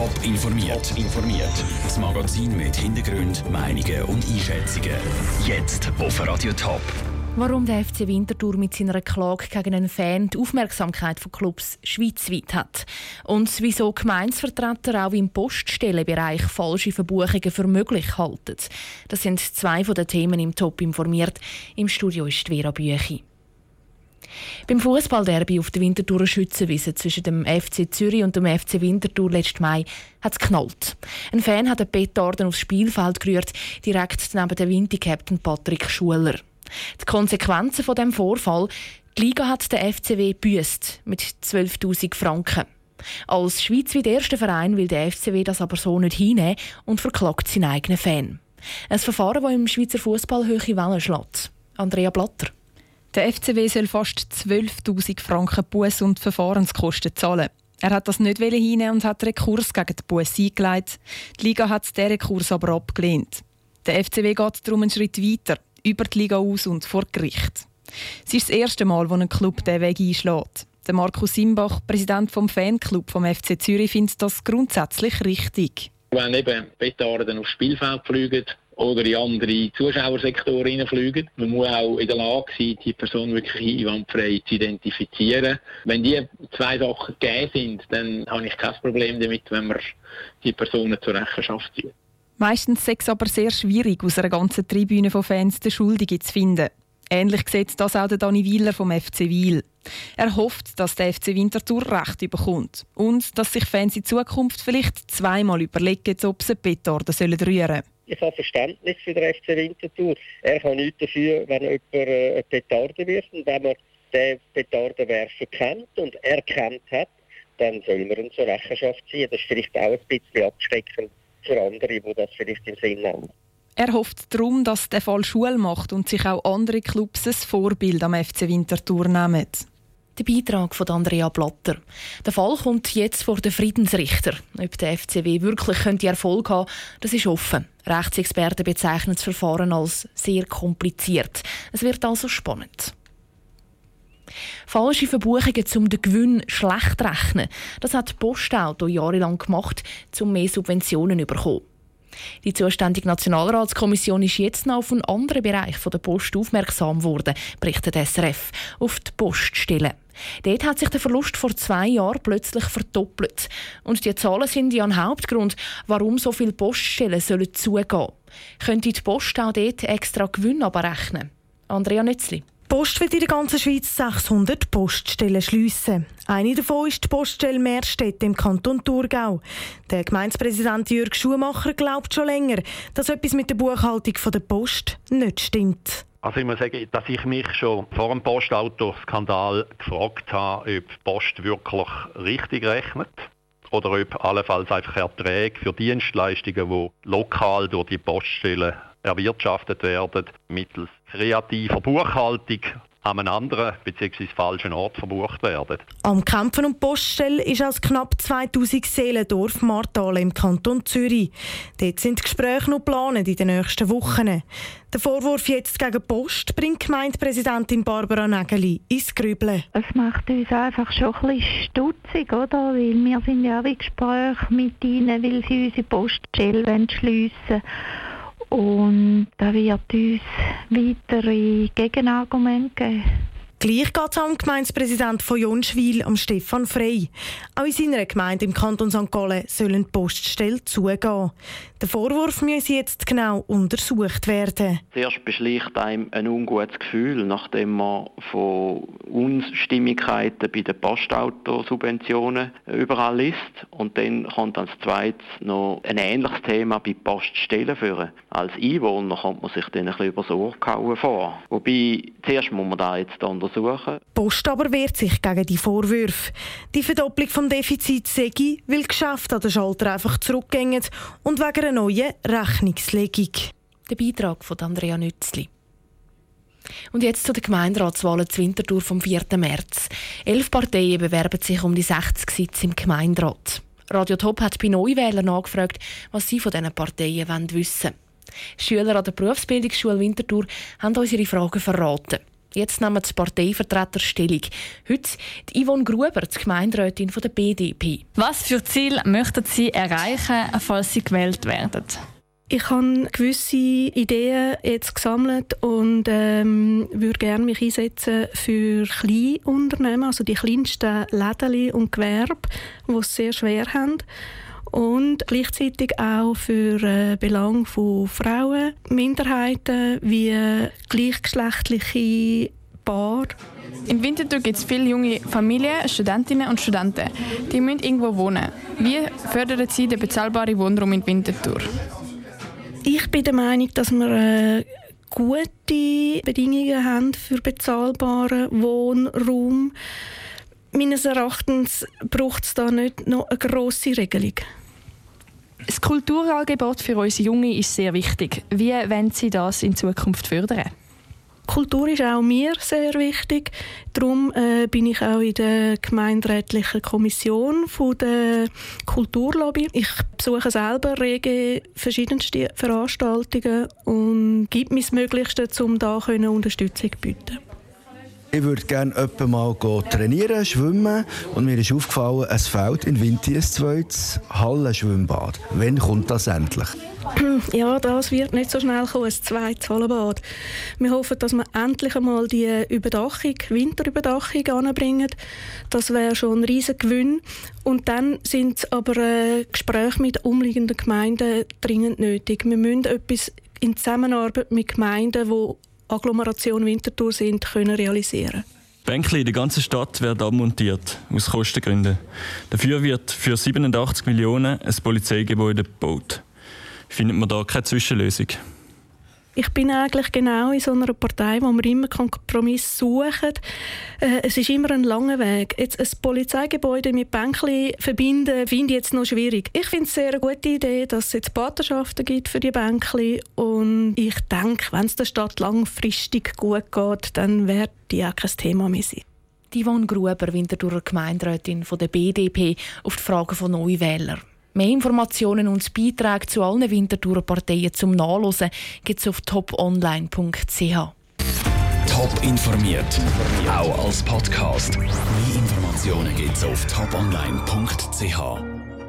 Top informiert. informiert. Das Magazin mit Hintergrund, Meinungen und Einschätzungen. Jetzt auf Radio Top. Warum der FC Winterthur mit seiner Klage gegen einen Fan die Aufmerksamkeit von Clubs schweizweit hat. Und wieso Gemeinsvertreter auch im Poststellenbereich falsche Verbuchungen für möglich halten. Das sind zwei von den Themen im Top informiert. Im Studio ist Vera Büchi. Beim Fußballderby auf der Winterthurer Schützenwiese zwischen dem FC Zürich und dem FC Winterthur letzten Mai hat es knallt. Ein Fan hat einen Petarden aufs Spielfeld gerührt, direkt neben dem Winter-Captain Patrick Schuler. Die Konsequenzen von dem Vorfall: Die Liga hat den FCW büßt mit 12.000 Franken. Als schweizweit erster Verein will der FCW das aber so nicht hinnehmen und verklagt seinen eigenen Fan. Ein Verfahren, das im Schweizer Fußball hohe Wellen schlägt. Andrea Blatter. Der FCW soll fast 12.000 Franken Buß und Verfahrenskosten zahlen. Er hat das nicht hinnehmen und hat Rekurs gegen den Buß eingeleitet. Die Liga hat diesen Rekurs aber abgelehnt. Der FCW geht darum einen Schritt weiter, über die Liga aus und vor Gericht. Es ist das erste Mal, wo ein Club diesen Weg einschlägt. Der Markus Simbach, Präsident vom Fanclub vom FC Zürich, findet das grundsätzlich richtig. Wenn eben Petarden aufs Spielfeld fliegen, oder in andere Zuschauersektoren fliegen. Man muss auch in der Lage sein, die Person wirklich einwandfrei zu identifizieren. Wenn die zwei Sachen gegeben sind, dann habe ich kein Problem damit, wenn man die Personen zur Rechenschaft zieht. Meistens ist es aber sehr schwierig, aus einer ganzen Tribüne von Fans den Schuldigen zu finden. Ähnlich sieht das auch der Dani Wieler vom FC Wiel. Er hofft, dass der FC Winterthur Recht bekommt und dass sich Fans in Zukunft vielleicht zweimal überlegen, ob sie Petarden rühren sollen. Ich habe Verständnis für den FC Winterthur. Er kann nichts dafür, wenn jemand äh, eine Petarde wirft. Und wenn man den Petardenwerfer kennt und erkannt hat, dann soll man ihn zur Rechenschaft ziehen. Das ist vielleicht auch ein bisschen abschreckend für andere, die das vielleicht im Sinn haben. Er hofft darum, dass der Fall Schule macht und sich auch andere Clubs ein Vorbild am FC Winterthur nehmen. Der Beitrag von Andrea Blatter. Der Fall kommt jetzt vor den Friedensrichter. Ob der FCW wirklich Erfolg haben, das ist offen. Rechtsexperten bezeichnen das Verfahren als sehr kompliziert. Es wird also spannend. Falsche Verbuchungen um den Gewinn schlecht rechnen, das hat die Postauto jahrelang gemacht, um mehr Subventionen zu bekommen. Die zuständige Nationalratskommission ist jetzt noch auf einen anderen Bereich der Post aufmerksam geworden, berichtet SRF, auf die Poststelle. Dort hat sich der Verlust vor zwei Jahren plötzlich verdoppelt. Und die Zahlen sind ja ein Hauptgrund, warum so viele Poststellen zugehen sollen. Könnte die Post auch dort extra Gewinn abrechnen? Andrea Nützli. Post wird in der ganzen Schweiz 600 Poststellen schliessen. Eine davon ist die Poststelle Meerstedt im Kanton Thurgau. Der Gemeindepräsident Jürg Schumacher glaubt schon länger, dass etwas mit der Buchhaltung der Post nicht stimmt. Also ich muss sagen, dass ich mich schon vor dem Postautoskandal gefragt habe, ob die Post wirklich richtig rechnet oder ob allenfalls einfach Erträge für Dienstleistungen, die lokal durch die Poststellen erwirtschaftet werden, mittels kreativer Buchhaltung an einem anderen bzw. falschen Ort verbucht werden. Am Kämpfen um Poststelle ist als knapp 2000 Seelendorf Martal im Kanton Zürich. Dort sind Gespräche noch geplant in den nächsten Wochen. Der Vorwurf jetzt gegen Post bringt Gemeindepräsidentin Barbara Nägeli ins Grübeln. Es macht uns einfach schon ein bisschen stutzig, oder? Weil wir sind ja auch in Gesprächen mit ihnen, weil sie unsere Poststelle schliessen wollen. Und da wird uns weitere Gegenargumente geben. Gleich geht es am Gemeindepräsident von Jonschwil, am Stefan Frey. Auch in seiner Gemeinde im Kanton St. Gallen sollen die Poststellen zugehen. Der Vorwurf muss jetzt genau untersucht werden. Zuerst beschleicht einem ein ungutes Gefühl, nachdem man von Unstimmigkeiten bei den Postautosubventionen überall liest. Und dann kommt als zweites noch ein ähnliches Thema bei Poststellen führen. Als Einwohner kommt man sich dann ein bisschen über das Ohr gehauen vor. Wobei, zuerst muss man da jetzt untersuchen. Die Post aber wehrt sich gegen die Vorwürfe. Die Verdopplung des Defizits sei, weil Geschäfte an den Schalter einfach zurückgehen und wegen einer neuen Rechnungslegung. Der Beitrag von Andrea Nützli. Und jetzt zu den Gemeinderatswahlen zu Winterthur vom 4. März. Elf Parteien bewerben sich um die 60 Sitze im Gemeinderat. Radio Top hat bei Neuwählern nachgefragt, was sie von diesen Parteien wissen wollen. Schüler an der Berufsbildungsschule Winterthur haben uns ihre Fragen verraten. Jetzt nehmen die Parteivertreter Stellung. Heute die Yvonne Gruber, die Gemeinderätin der BDP. Was für Ziele möchten Sie erreichen, falls Sie gewählt werden? Ich habe gewisse Ideen jetzt gesammelt und ähm, würde gerne mich einsetzen für Kleinunternehmen, also die kleinsten Läden und Gewerbe, die es sehr schwer haben und gleichzeitig auch für äh, Belange von Frauen, Minderheiten wie gleichgeschlechtliche Paare. In Winterthur gibt es viele junge Familien, Studentinnen und Studenten. Die müssen irgendwo wohnen. Wie fördern Sie den bezahlbaren Wohnraum in Winterthur? Ich bin der Meinung, dass wir äh, gute Bedingungen haben für bezahlbaren Wohnraum. Meines Erachtens braucht es da nicht noch eine grosse Regelung. Das Kulturangebot für unsere Jungen ist sehr wichtig. Wie wollen Sie das in Zukunft fördern? Kultur ist auch mir sehr wichtig. Darum äh, bin ich auch in der gemeinderätlichen Kommission von der Kulturlobby. Ich besuche selber rege verschiedenste Veranstaltungen und gebe mein Möglichstes, um da Unterstützung zu bieten. Ich würde gerne öppe mal trainieren, schwimmen. Und mir ist aufgefallen, es fehlt in Winter ein zweites Hallenschwimmbad. Wann kommt das endlich? Ja, das wird nicht so schnell kommen, ein zweites Hallenbad. Wir hoffen, dass wir endlich einmal die Überdachung, Winterüberdachung anbringen. Das wäre schon ein riesiger Gewinn. Und dann sind aber äh, Gespräche mit umliegenden Gemeinden dringend nötig. Wir müssen etwas in Zusammenarbeit mit Gemeinden, die Agglomeration Winterthur sind, können realisieren Bänkli in der ganzen Stadt werden abmontiert, aus Kostengründen. Dafür wird für 87 Millionen ein Polizeigebäude gebaut. Findet man da keine Zwischenlösung? Ich bin eigentlich genau in so einer Partei, wo wir immer Kompromiss suchen. Äh, es ist immer ein langer Weg. Jetzt ein Polizeigebäude mit Bänkli verbinden, finde ich jetzt noch schwierig. Ich finde es sehr eine gute Idee, dass es jetzt Patenschaften gibt für die Bänkli und ich denke, wenn es der Stadt langfristig gut geht, dann wird die auch kein Thema mehr sein. Die Yvonne Gruber, Winterthurer Gemeinderätin von der BDP, auf die Frage von Neuwählern. Mehr Informationen und Beiträge zu allen Winterthurer Parteien zum Nachlesen gibt es auf toponline.ch. Top informiert, auch als Podcast. Mehr Informationen gibt es auf toponline.ch.